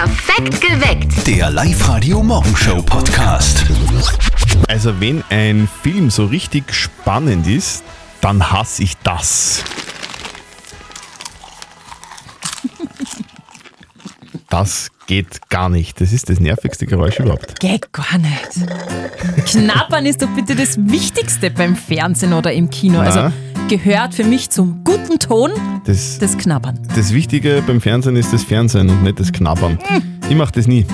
Perfekt geweckt. Der Live-Radio Morgenshow Podcast. Also wenn ein Film so richtig spannend ist, dann hasse ich das. Das geht gar nicht. Das ist das nervigste Geräusch überhaupt. Geht gar nicht. Knabbern ist doch bitte das Wichtigste beim Fernsehen oder im Kino. Na. Also gehört für mich zum guten Ton Das, das Knabbern. das Wichtige beim Fernsehen ist das Fernsehen und nicht das Knabbern. Ich mache das nie.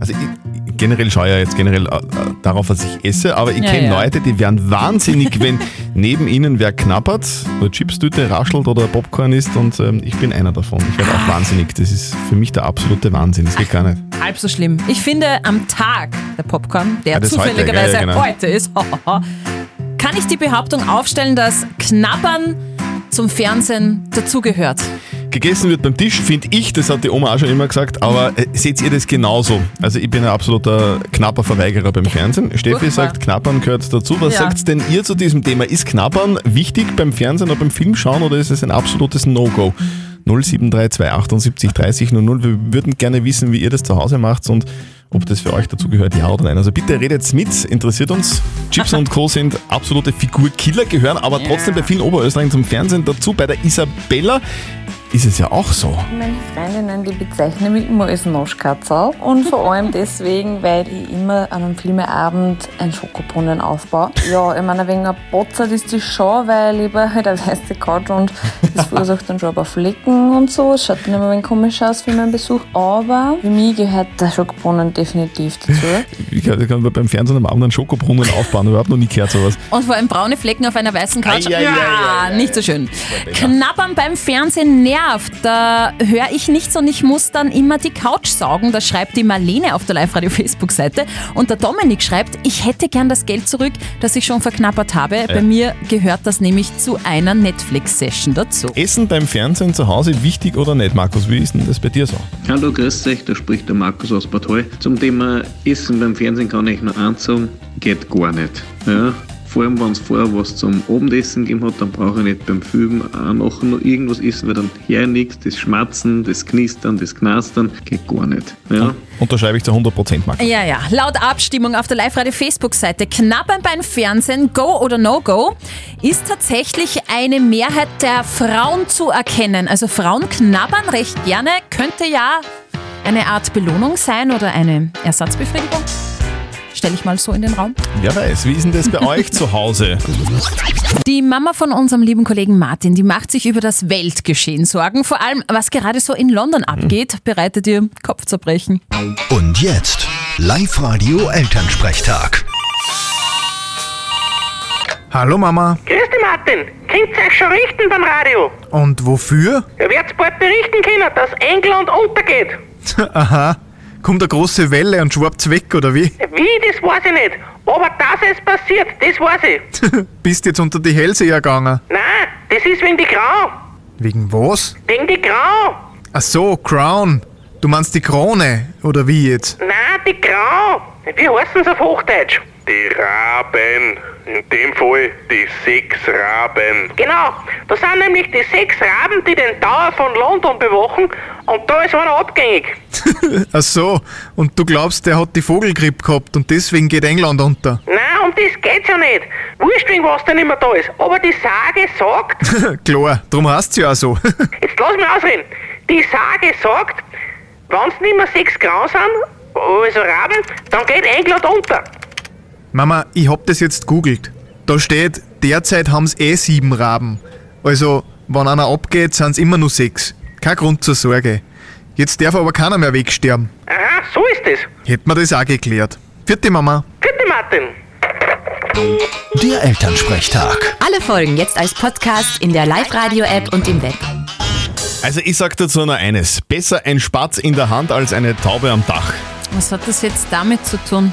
Also ich, generell schaue ich ja jetzt generell äh, äh, darauf, was ich esse, aber ich Ja, kenne ja. Leute, die werden wahnsinnig, wenn neben ihnen wer knabbert, eine Chipstüte raschelt oder Popcorn isst und ähm, ich bin einer davon. Ich werde auch wahnsinnig. Das ist für mich der absolute Wahnsinn. Das geht gar nicht. Halb so schlimm. Ich finde, am Tag der Popcorn, der heute, zufälligerweise ja, ja, genau. heute ist, kann ich die Behauptung aufstellen, dass Knabbern zum Fernsehen dazugehört. Gegessen wird beim Tisch, finde ich, das hat die Oma auch schon immer gesagt, aber äh, seht ihr das genauso? Also ich bin ein absoluter knapper Verweigerer beim Fernsehen. Steffi Furchtbar. sagt, Knappern gehört dazu. Was Ja. sagt denn ihr zu diesem Thema? Ist Knappern wichtig beim Fernsehen oder beim Film schauen oder ist es ein absolutes No-Go? 0732 78 30 00. Wir würden gerne wissen, wie ihr das zu Hause macht und ob das für euch dazu gehört, ja oder nein. Also bitte redet mit, interessiert uns. Chips und Co. sind absolute Figurkiller, gehören aber trotzdem bei vielen Oberösterreichern zum Fernsehen dazu. Bei der Isabella ist es ja auch so. Meine Freundinnen, die bezeichnen mich immer als Noschkatzel und vor allem deswegen, weil ich immer an einem Filmeabend einen Schokobrunnen aufbaue. Ja, ich meine, wegen ein Botzert ist das schon, weil ich lieber halt eine weiße Couch und das verursacht dann schon ein paar Flecken und so. Es schaut dann immer ein wenig komisch aus für meinen Besuch. Aber für mich gehört der Schokobrunnen definitiv dazu. Ich kann, ich kann beim Fernsehen am Abend einen Schokobrunnen aufbauen, überhaupt noch nie gehört sowas. Und vor allem braune Flecken auf einer weißen Couch. Ja, ei, ei, ei. nicht so schön. Knabbern beim Fernsehen nervt. Da höre ich nichts und ich muss dann immer die Couch saugen. Das schreibt die Marlene auf der Live-Radio-Facebook-Seite. Und der Dominik schreibt, ich hätte gern das Geld zurück, das ich schon verknappert habe. Bei mir gehört das nämlich zu einer Netflix-Session dazu. Essen beim Fernsehen zu Hause wichtig oder nicht, Markus? Wie ist denn das bei dir so? Hallo, grüß euch, da spricht der Markus aus Bad Hall. Zum Thema Essen beim Fernsehen kann ich nur eins sagen, geht gar nicht. Ja, vor allem, wenn es vorher was zum Abendessen gegeben hat, dann brauche ich nicht beim Film auch nachher noch irgendwas essen, weil dann her nichts, das Schmatzen, das Knistern, das Knastern, geht gar nicht. Ja. Unterschreibe ich zu 100% Markus. Ja, ja. Laut Abstimmung auf der Live-Radio-Facebook-Seite Knabbern beim Fernsehen, Go oder No-Go, ist tatsächlich eine Mehrheit der Frauen zu erkennen. Also Frauen knabbern recht gerne, könnte ja eine Art Belohnung sein oder eine Ersatzbefriedigung. Stelle ich mal so in den Raum. Wer weiß, wie ist denn das bei euch zu Hause? Die Mama von unserem lieben Kollegen Martin, die macht sich über das Weltgeschehen Sorgen. Vor allem, was gerade so in London abgeht, bereitet ihr Kopfzerbrechen. Und jetzt Live-Radio Elternsprechtag. Hallo Mama. Grüß dich, Martin. Könnt ihr euch schon richten beim Radio? Und wofür? Ihr werdet bald berichten können, dass England untergeht. Aha. Kommt eine große Welle und schwappt's weg, oder wie? Wie, das weiß ich nicht. Aber dass es passiert, das weiß ich. Bist jetzt unter die Hälse gegangen. Nein, das ist wegen die Grau. Wegen was? Wegen die Grau. Ach so, Crown. Du meinst die Krone, oder wie jetzt? Nein, die Grau. Wie heißen sie auf Hochdeutsch? Die Raben. In dem Fall die sechs Raben. Genau, das sind nämlich die sechs Raben, die den Tower von London bewachen und da ist einer abgängig. Ach so, und du glaubst, der hat die Vogelgrippe gehabt und deswegen geht England unter. Nein, um das geht's ja nicht. Wurscht, wegen was da nicht mehr da ist. Aber die Sage sagt, Klar, drum heißt's ja auch so. Jetzt lass mich ausreden. Die Sage sagt, wenn es nicht mehr sechs Grau sind, also Raben, dann geht England unter. Mama, ich hab das jetzt googelt. Da steht, derzeit haben's eh sieben Raben. Also, wenn einer abgeht, sind's immer nur sechs. Kein Grund zur Sorge. Jetzt darf aber keiner mehr wegsterben. Aha, so ist es. Hätt mir das auch geklärt. Vierte Mama. Bitte, Martin. Der Elternsprechtag. Alle Folgen jetzt als Podcast in der Live-Radio-App und im Web. Also ich sag dazu nur eines. Besser ein Spatz in der Hand als eine Taube am Dach. Was hat das jetzt damit zu tun?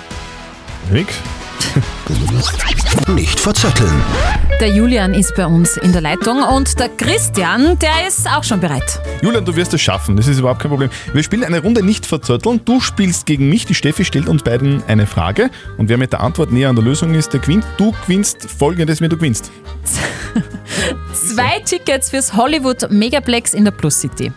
Nix? Nicht verzetteln. Der Julian ist bei uns in der Leitung und der Christian, der ist auch schon bereit. Julian, du wirst es schaffen, das ist überhaupt kein Problem. Wir spielen eine Runde nicht verzötteln. Du spielst gegen mich, die Steffi stellt uns beiden eine Frage und wer mit der Antwort näher an der Lösung ist, der gewinnt. Du gewinnst folgendes, wie du gewinnst. Zwei Tickets fürs Hollywood Megaplex in der Plus City.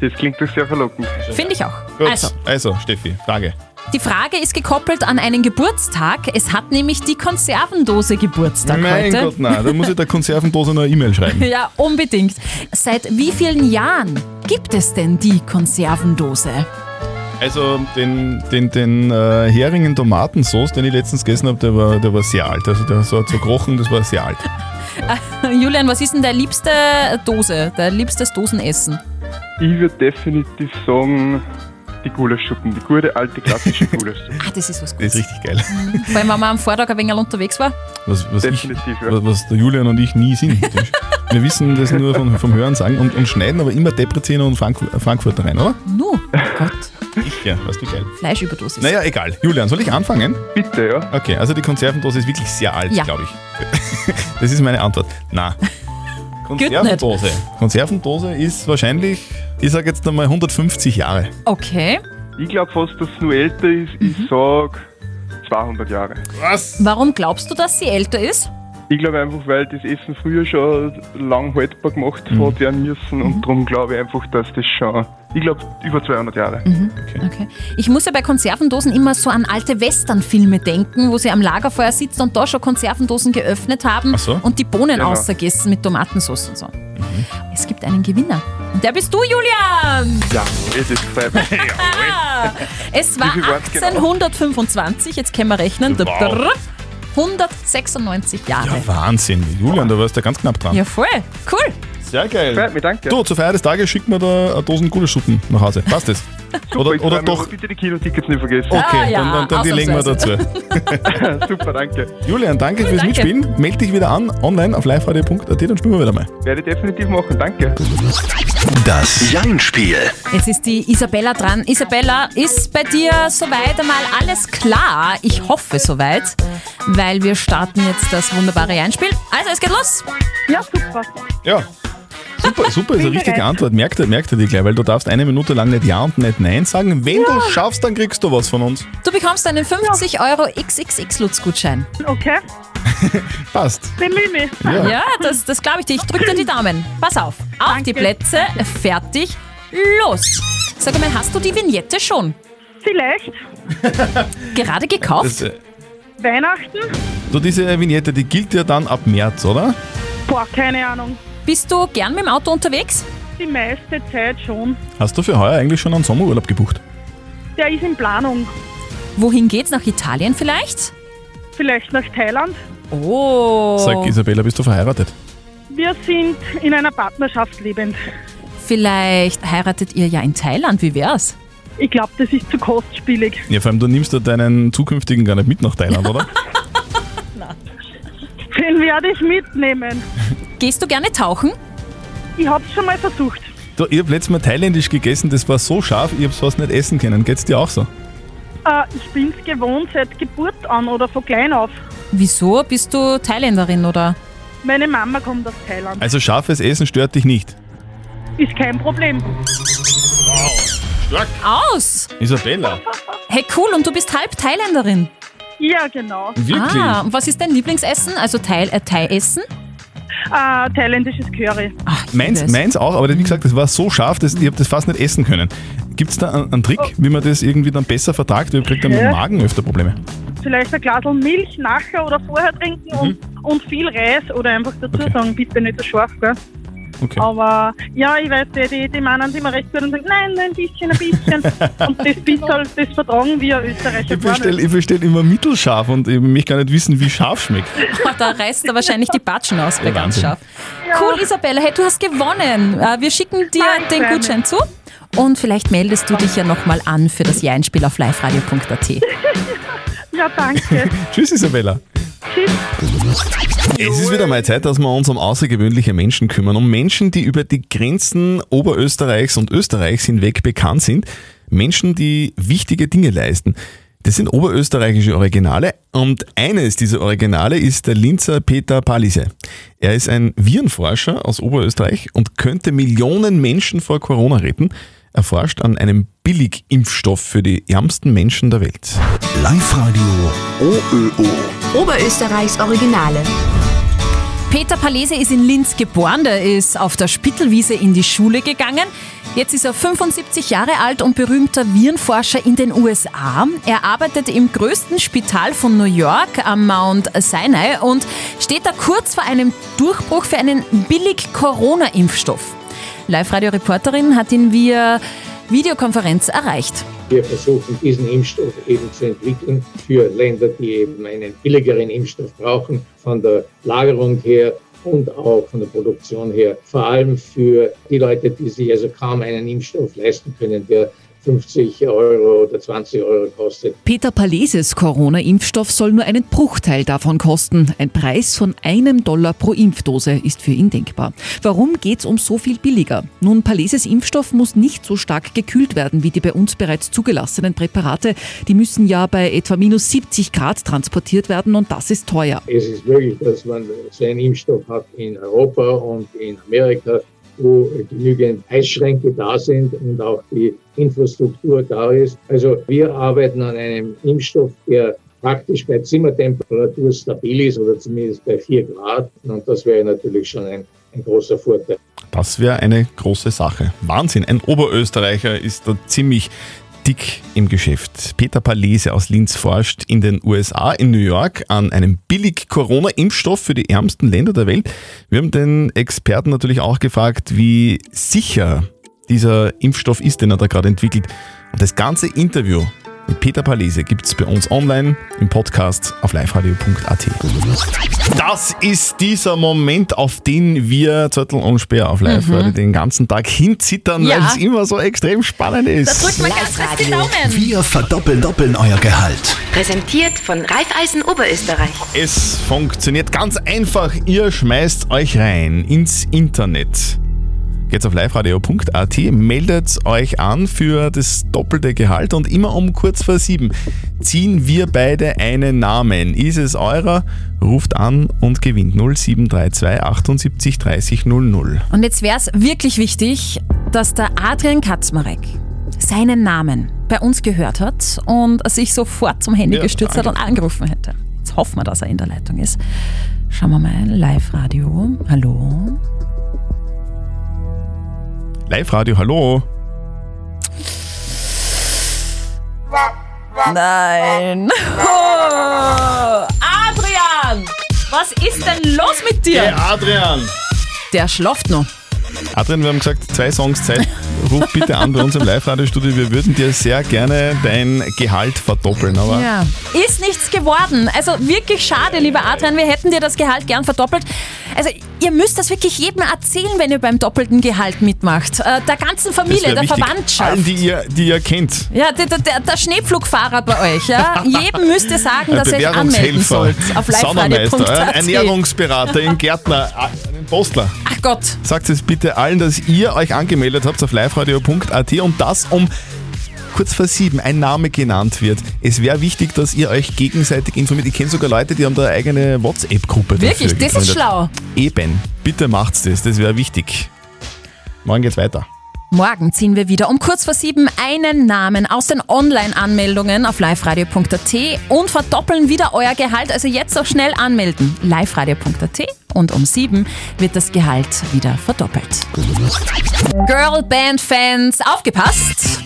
Das klingt doch sehr verlockend. Finde ich auch. Gut, Also, also Steffi, Frage. Die Frage ist gekoppelt an einen Geburtstag. Es hat nämlich die Konservendose Geburtstag mein heute. Gott, nein, da muss ich der Konservendose noch eine E-Mail schreiben. Ja, unbedingt. Seit wie vielen Jahren gibt es denn die Konservendose? Also den, den, den äh, Hering in Tomatensauce, den ich letztens gegessen habe, der war, der war sehr alt. Also der so hat so gerochen, das war sehr alt. Julian, was ist denn deine liebste Dose, dein liebstes Dosenessen? Ich würde definitiv sagen, die Gulaschsuppen, die gute alte klassische Gulaschsuppe. Ah, das ist was Das ist richtig geil. Vor allem, wenn man am Vortag ein wenig unterwegs war. Was, was, ich, Definitiv, ja. was, was der Julian und ich nie sind. Wir wissen das nur vom, vom Hören sagen und, und schneiden aber immer Debrecen und Frank Frankfurt rein, oder? Nu, oh Gott, Ja, weißt du geil. Fleischüberdosis. Naja, egal. Julian, soll ich anfangen? Bitte, ja. Okay, also die Konservendose ist wirklich sehr alt, Ja. glaube ich. Das ist meine Antwort. Na. Konservendose. Konservendose ist wahrscheinlich, ich sage jetzt einmal 150 Jahre. Okay. Ich glaube fast, dass es nur älter ist. Ich sag 200 Jahre. Was? Warum glaubst du, dass sie älter ist? Ich glaube einfach, weil das Essen früher schon lang haltbar gemacht hat werden müssen und darum glaube ich einfach, dass das schon, ich glaube, über 200 Jahre. Okay. Ich muss ja bei Konservendosen immer so an alte Westernfilme denken, wo sie am Lagerfeuer sitzen und da schon Konservendosen geöffnet haben so. und die Bohnen Genau. ausgegessen mit Tomatensauce und so. Es gibt einen Gewinner. Und der bist du, Julian! Ja, es ist es war Wie viel waren's genau? 1825, jetzt können wir rechnen. Wow. 196 Jahre. Ja, Wahnsinn. Julian, da warst du ganz knapp dran. Ja, voll. Cool. Sehr geil. Freut mich, danke. Du, zur Feier des Tages schick mir da eine Dosen Gulaschsuppen nach Hause. Passt das? oder ich oder mich, doch. Bitte die Kinotickets nicht vergessen. Okay, Ah, ja, dann, dann, dann die legen wir dazu. Super, danke. Julian, danke fürs danke. Mitspielen. Meld dich wieder an online auf liveradio.at, dann spielen wir wieder mal. Werde ich definitiv machen, danke. Das Jein-Spiel. Jetzt ist die Isabella dran. Isabella, ist bei dir soweit einmal alles klar? Ich hoffe soweit, weil wir starten jetzt das wunderbare Einspiel. Also, es geht los. Ja, super. Ja. Super, super ist eine richtige Antwort. Merkt, er- merkt er dir gleich, weil du darfst eine Minute lang nicht Ja und nicht Nein sagen. Wenn du schaffst, dann kriegst du was von uns. Du bekommst einen 50 Euro XXX-Lutz-Gutschein. Okay, Passt. bemühe mich. Ja. Ja, das, das glaube ich dir. Ich drücke dir die Daumen. Pass auf. Auf die Plätze, fertig, los. Sag mal, hast du die Vignette schon Vielleicht gerade gekauft? Das, äh, Weihnachten? du, diese Vignette, die gilt ja dann ab März, oder? Boah, keine Ahnung. Bist du gern mit dem Auto unterwegs? Die meiste Zeit schon. Hast du für heuer eigentlich schon einen Sommerurlaub gebucht? Der ist in Planung. Wohin geht's? Nach Italien vielleicht? Vielleicht nach Thailand. Oh. Sag Isabella, bist du verheiratet? Wir sind in einer Partnerschaft lebend. Vielleicht heiratet ihr ja in Thailand. Wie wär's? Ich glaube, das ist zu kostspielig. Ja, vor allem, du nimmst ja deinen zukünftigen gar nicht mit nach Thailand, oder? Den werde ich mitnehmen. Gehst du gerne tauchen? Ich habe es schon mal versucht. Du, ich habe letztes Mal thailändisch gegessen, das war so scharf, ich habe es fast nicht essen können. Geht's dir auch so? Äh, ich bin es gewohnt seit Geburt an oder von klein auf. Wieso? Bist du Thailänderin oder? Meine Mama kommt aus Thailand. Also scharfes Essen stört dich nicht. Ist kein Problem. Aus! Isabella. Hey, cool. Und du bist halb Thailänderin. Ja, genau. Wirklich? Ah, und was ist dein Lieblingsessen? Also Thai, äh, Thai-Essen? Äh, thailändisches Curry. Ach, Meins, meins auch, aber wie gesagt, das war so scharf, dass ich habe das fast nicht essen können. Gibt es da einen, einen Trick, wie man das irgendwie dann besser vertragt? Ich kriege dann mit dem. Magen öfter Probleme. Vielleicht ein Glas Milch nachher oder vorher trinken und, und viel Reis oder einfach dazu Okay. sagen, bitte nicht so scharf, gell? Okay. Aber ja, ich weiß, die, die, die meinen immer recht gut und sagen, nein, nein, ein bisschen, ein bisschen. und das, bisschen, das vertragen wir Österreicher Ich bestelle bestell immer mittelscharf und ich möchte gar nicht wissen, wie scharf schmeckt. Oh, da reißt er wahrscheinlich die Batschen aus bei Ja, ganz scharf. Cool, Isabella. Hey, du hast gewonnen. Äh, Wir schicken dir Danke. den Gutschein zu. Und vielleicht meldest du dich ja nochmal an für das Jahreinspiel auf liveradio.at. Ja, danke. Tschüss, Isabella. Es ist wieder mal Zeit, dass wir uns um außergewöhnliche Menschen kümmern. Um Menschen, die über die Grenzen Oberösterreichs und Österreichs hinweg bekannt sind. Menschen, die wichtige Dinge leisten. Das sind oberösterreichische Originale und eines dieser Originale ist der Linzer Peter Palise. Er ist ein Virenforscher aus Oberösterreich und könnte Millionen Menschen vor Corona retten. Er forscht an einem Billigimpfstoff für die ärmsten Menschen der Welt. Live-Radio OÖO. Oberösterreichs Originale. Peter Palese ist in Linz geboren. Der ist auf der Spittelwiese in die Schule gegangen. Jetzt ist er 75 Jahre alt und berühmter Virenforscher in den USA. Er arbeitet im größten Spital von New York am Mount Sinai und steht da kurz vor einem Durchbruch für einen Billig-Corona-Impfstoff. Live-Radio-Reporterin hat ihn via Videokonferenz erreicht. Wir versuchen, diesen Impfstoff eben zu entwickeln für Länder, die eben einen billigeren Impfstoff brauchen, von der Lagerung her und auch von der Produktion her. Vor allem für die Leute, die sich also kaum einen Impfstoff leisten können, der 50 Euro oder 20 Euro kostet. Peter Paleses Corona-Impfstoff soll nur einen Bruchteil davon kosten. Ein Preis von einem Dollar pro Impfdose ist für ihn denkbar. Warum geht es um so viel billiger? Nun, Paleses Impfstoff muss nicht so stark gekühlt werden wie die bei uns bereits zugelassenen Präparate. Die müssen ja bei etwa minus 70 Grad transportiert werden und das ist teuer. Es ist möglich, dass man so einen Impfstoff hat in Europa und in Amerika, wo genügend Eisschränke da sind und auch die Infrastruktur da ist. Also wir arbeiten an einem Impfstoff, der praktisch bei Zimmertemperatur stabil ist oder zumindest bei 4 Grad. Und das wäre natürlich schon ein, ein großer Vorteil. Das wäre eine große Sache. Wahnsinn, ein Oberösterreicher ist da ziemlich dick im Geschäft. Peter Palese aus Linz forscht in den USA, in New York, an einem Billig-Corona-Impfstoff für die ärmsten Länder der Welt. Wir haben den Experten natürlich auch gefragt, wie sicher dieser Impfstoff ist, den er da gerade entwickelt. Und das ganze Interview mit Peter Palese gibt es bei uns online im Podcast auf liveradio.at. Das ist dieser Moment, auf den wir Zettel und Speer auf live mhm. den ganzen Tag hinzittern, ja. weil es immer so extrem spannend ist. Da drückt man ganz fest die Daumen. Wir verdoppeln doppeln euer Gehalt. Präsentiert von Raiffeisen Oberösterreich. Es funktioniert ganz einfach. Ihr schmeißt euch rein ins Internet Geht's auf liveradio.at, meldet euch an für das doppelte Gehalt und immer um kurz vor sieben ziehen wir beide einen Namen. Ist es eurer? Ruft an und gewinnt 0732 78 30 00. Und jetzt wäre es wirklich wichtig, dass der Adrian Katzmarek seinen Namen bei uns gehört hat und sich sofort zum Handy ja, gestürzt hat und angerufen hätte. Jetzt hoffen wir, dass er in der Leitung ist. Schauen wir mal, Live-Radio. Hallo? Live-Radio, hallo. Nein. Oh, Adrian! Was ist denn los mit dir? Hey Adrian! Der schlaft noch. Adrian, wir haben gesagt, zwei Songs Zeit. Ruf bitte an bei uns im Live-Radio-Studio. Wir würden dir sehr gerne dein Gehalt verdoppeln. Aber ja. Ist nichts geworden. Also wirklich schade, lieber Adrian. Wir hätten dir das Gehalt gern verdoppelt. Also ihr müsst das wirklich jedem erzählen, wenn ihr beim doppelten Gehalt mitmacht. Äh, der ganzen Familie, der wichtig. Verwandtschaft. Allen, die ihr, die ihr kennt. Ja, der, der, der Schneepflugfahrer bei euch. Ja? Jedem müsst ihr sagen, dass ihr euch anmelden sollt. Auf ein Ernährungsberater, ein Gärtner, ein Postler. Gott. Sagt es bitte allen, dass ihr euch angemeldet habt auf liveradio.at und das um kurz vor sieben ein Name genannt wird. Es wäre wichtig, dass ihr euch gegenseitig informiert. Ich kenne sogar Leute, die haben da eine eigene WhatsApp-Gruppe. Wirklich, das ist schlau. Eben, bitte macht's das, das wäre wichtig. Morgen geht's weiter. Morgen ziehen wir wieder um kurz vor sieben einen Namen aus den Online-Anmeldungen auf liveradio.at und verdoppeln wieder euer Gehalt. Also jetzt auch schnell anmelden. liveradio.at und um sieben wird das Gehalt wieder verdoppelt. Girlband-Fans, aufgepasst!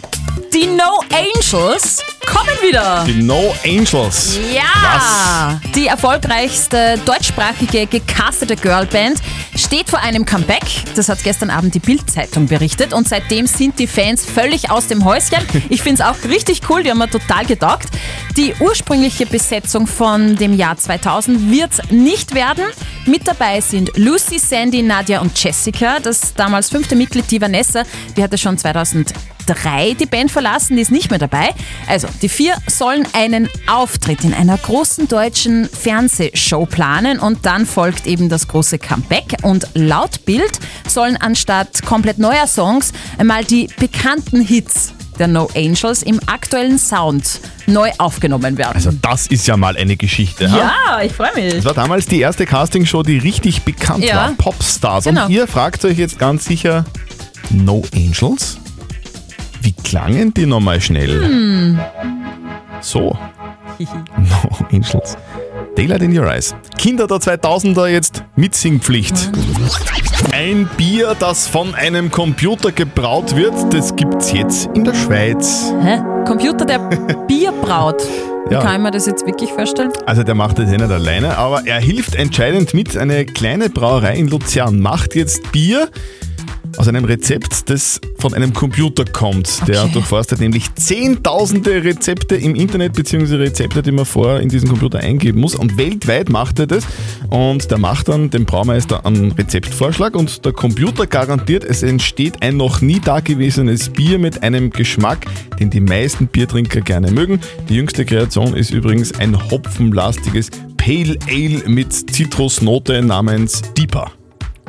Die No Angels kommen wieder. Die No Angels. Ja. Was? Die erfolgreichste deutschsprachige gecastete Girlband steht vor einem Comeback. Das hat gestern Abend die Bild-Zeitung berichtet. Und seitdem sind die Fans völlig aus dem Häuschen. Ich finde es auch richtig cool. Die haben mir total getaugt. Die ursprüngliche Besetzung von dem Jahr 2000 wird es nicht werden. Mit dabei sind Lucy, Sandy, Nadia und Jessica. Das damals fünfte Mitglied, die Vanessa, die hatte schon 2000 drei die Band verlassen, die ist nicht mehr dabei. Also, die vier sollen einen Auftritt in einer großen deutschen Fernsehshow planen und dann folgt eben das große Comeback. Und laut Bild sollen anstatt komplett neuer Songs einmal die bekannten Hits der No Angels im aktuellen Sound neu aufgenommen werden. Also das ist ja mal eine Geschichte. Ja, ha? ich freue mich. Das war damals die erste Castingshow, die richtig bekannt ja. war. Popstars. Genau. Und ihr fragt euch jetzt ganz sicher, No Angels? Wie klangen die nochmal schnell? Hm. So. no Angels. Daylight in Your Eyes. Kinder der 2000er jetzt Mitsingpflicht. Ein Bier, das von einem Computer gebraut wird, das gibt's jetzt in der Schweiz. Hä? Computer, der Bier braut. Wie Ja. kann ich mir das jetzt wirklich vorstellen? Also der macht das ja nicht alleine, aber er hilft entscheidend mit. Eine kleine Brauerei in Luzern macht jetzt Bier aus einem Rezept, das von einem Computer kommt. Der durchforstet nämlich zehntausende Rezepte im Internet bzw. Rezepte, die man vorher in diesen Computer eingeben muss. Und weltweit macht er das. Und der macht dann dem Braumeister einen Rezeptvorschlag und der Computer garantiert, es entsteht ein noch nie dagewesenes Bier mit einem Geschmack, den die meisten Biertrinker gerne mögen. Die jüngste Kreation ist übrigens ein hopfenlastiges Pale Ale mit Zitrusnote namens Deeper.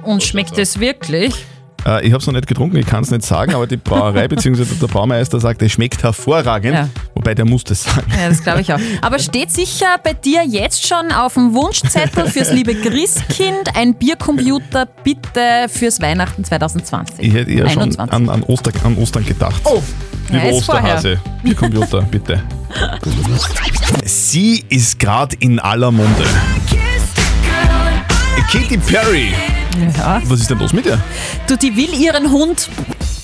Und schmeckt es wirklich? Äh, ich habe es noch nicht getrunken, ich kann es nicht sagen, aber die Brauerei bzw. der Braumeister sagt, es schmeckt hervorragend. Ja. Wobei der muss das sagen. Ja, das glaube ich auch. Aber steht sicher bei dir jetzt schon auf dem Wunschzettel fürs liebe Christkind ein Biercomputer bitte fürs Weihnachten 2020? Ich hätte eher schon 21. an, an, Oster, an Ostern gedacht. Oh, Lieber ja. Osterhase, Biercomputer, bitte. Sie ist gerade in aller Munde. Katy Perry. Ja. Was ist denn los mit ihr? Du, die will ihren Hund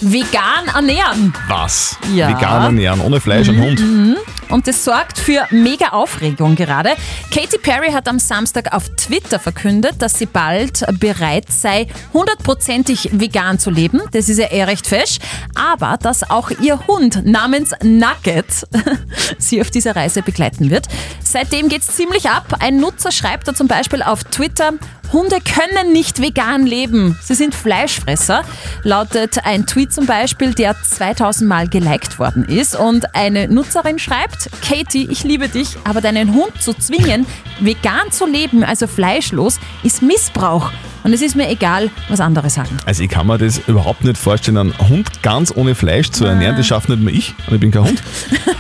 vegan ernähren. Was? Ja. Vegan ernähren, ohne Fleisch und Hund. Mhm. Und das sorgt für mega Aufregung gerade. Katy Perry hat am Samstag auf Twitter verkündet, dass sie bald bereit sei, hundertprozentig vegan zu leben. Das ist ja eh recht fesch. Aber dass auch ihr Hund namens Nugget sie auf dieser Reise begleiten wird. Seitdem geht's ziemlich ab. Ein Nutzer schreibt da zum Beispiel auf Twitter, Hunde können nicht vegan leben. Sie sind Fleischfresser. Lautet ein Tweet zum Beispiel, der 2000 Mal geliked worden ist. Und eine Nutzerin schreibt, Katie, ich liebe dich, aber deinen Hund zu zwingen, vegan zu leben, also fleischlos, ist Missbrauch. Und es ist mir egal, was andere sagen. Also ich kann mir das überhaupt nicht vorstellen, einen Hund ganz ohne Fleisch zu ernähren. Das schafft nicht mehr ich und ich bin kein Hund.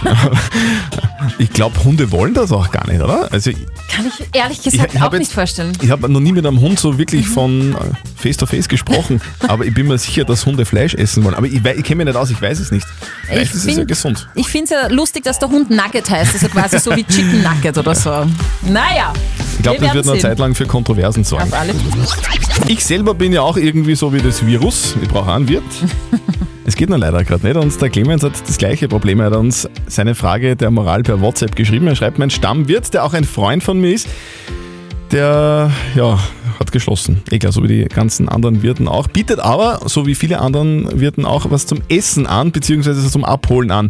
ich glaube, Hunde wollen das auch gar nicht, oder? Also ich, Kann ich ehrlich gesagt ich hab auch nicht jetzt- vorstellen. ich habe noch nie mit einem Hund so wirklich von äh, face to face gesprochen, aber ich bin mir sicher, dass Hunde Fleisch essen wollen. Aber ich, ich kenne mich nicht aus, ich weiß es nicht. Vielleicht ist es ja gesund. Ich finde es ja lustig, dass der Hund Nugget heißt, also quasi so wie Chicken Nugget oder so. Naja. Ich glaube, wir das wird eine sehen. Zeit lang für Kontroversen sorgen. Ich selber bin ja auch irgendwie so wie das Virus. Ich brauche einen Wirt. Es geht nur leider gerade nicht. Und der Clemens hat das gleiche Problem. Er hat uns seine Frage der Moral per WhatsApp geschrieben. Er schreibt, mein Stammwirt, der auch ein Freund von mir ist, der ja, hat geschlossen. Egal, so wie die ganzen anderen Wirten auch. Bietet aber, so wie viele anderen Wirten auch, was zum Essen an, beziehungsweise zum Abholen an.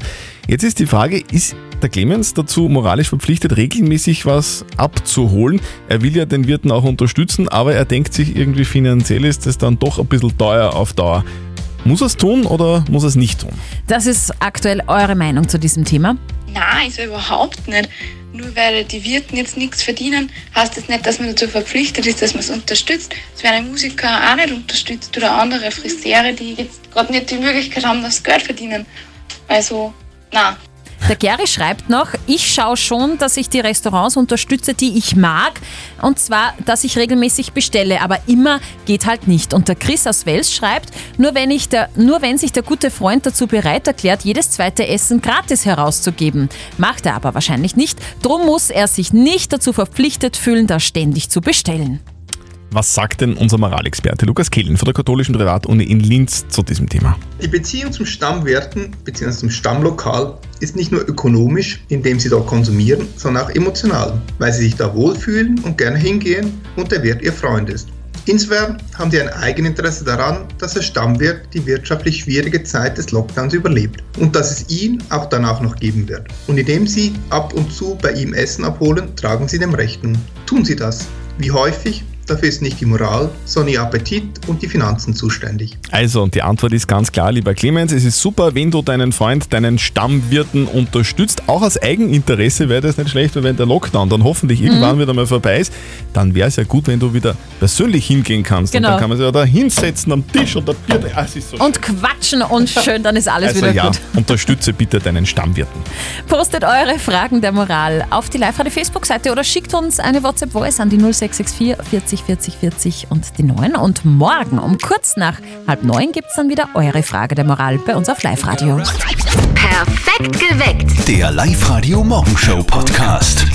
Jetzt ist die Frage, ist der Clemens dazu moralisch verpflichtet, regelmäßig was abzuholen? Er will ja den Wirten auch unterstützen, aber er denkt sich irgendwie finanziell ist das dann doch ein bisschen teuer auf Dauer. Muss er es tun oder muss er es nicht tun? Das ist aktuell eure Meinung zu diesem Thema. Nein, ist er überhaupt nicht. Nur weil die Wirten jetzt nichts verdienen, heißt das nicht, dass man dazu verpflichtet ist, dass man es unterstützt. Das werden Musiker auch nicht unterstützt oder andere Friseure, die jetzt gerade nicht die Möglichkeit haben, das Geld verdienen. Also, nein. Der Gary schreibt noch, ich schaue schon, dass ich die Restaurants unterstütze, die ich mag. Und zwar, dass ich regelmäßig bestelle. Aber immer geht halt nicht. Und der Chris aus Wels schreibt, nur wenn, ich der, nur wenn sich der gute Freund dazu bereit erklärt, jedes zweite Essen gratis herauszugeben. Macht er aber wahrscheinlich nicht. Drum muss er sich nicht dazu verpflichtet fühlen, da ständig zu bestellen. Was sagt denn unser Moralexperte Lukas Kehlen von der katholischen Privatuni in Linz zu diesem Thema? Die Beziehung zum Stammwirten bzw. zum Stammlokal ist nicht nur ökonomisch, indem sie dort konsumieren, sondern auch emotional, weil sie sich da wohlfühlen und gerne hingehen und der Wirt ihr Freund ist. Insofern haben sie ein Eigeninteresse daran, dass der Stammwirt die wirtschaftlich schwierige Zeit des Lockdowns überlebt und dass es ihn auch danach noch geben wird. Und indem sie ab und zu bei ihm Essen abholen, tragen sie dem Rechnung. Tun sie das. Wie häufig? Dafür ist nicht die Moral, sondern ihr Appetit und die Finanzen zuständig. Also, und die Antwort ist ganz klar, lieber Clemens, es ist super, wenn du deinen Freund, deinen Stammwirten unterstützt. Auch aus Eigeninteresse wäre das nicht schlecht, weil wenn der Lockdown dann hoffentlich irgendwann Mhm. wieder mal vorbei ist, dann wäre es ja gut, wenn du wieder persönlich hingehen kannst. Genau. Und dann kann man sich ja da hinsetzen am Tisch und der Bier. Ist so Und quatschen und schön, dann ist alles also wieder ja, gut. unterstütze bitte deinen Stammwirten. Postet eure Fragen der Moral auf die Live-Radio Facebook-Seite oder schickt uns eine WhatsApp-Voice an die 0664 40 40 40 und die 9. Und morgen um kurz nach halb neun gibt es dann wieder eure Frage der Moral bei uns auf Live-Radio. Perfekt geweckt. Der Live-Radio Morgenshow Podcast.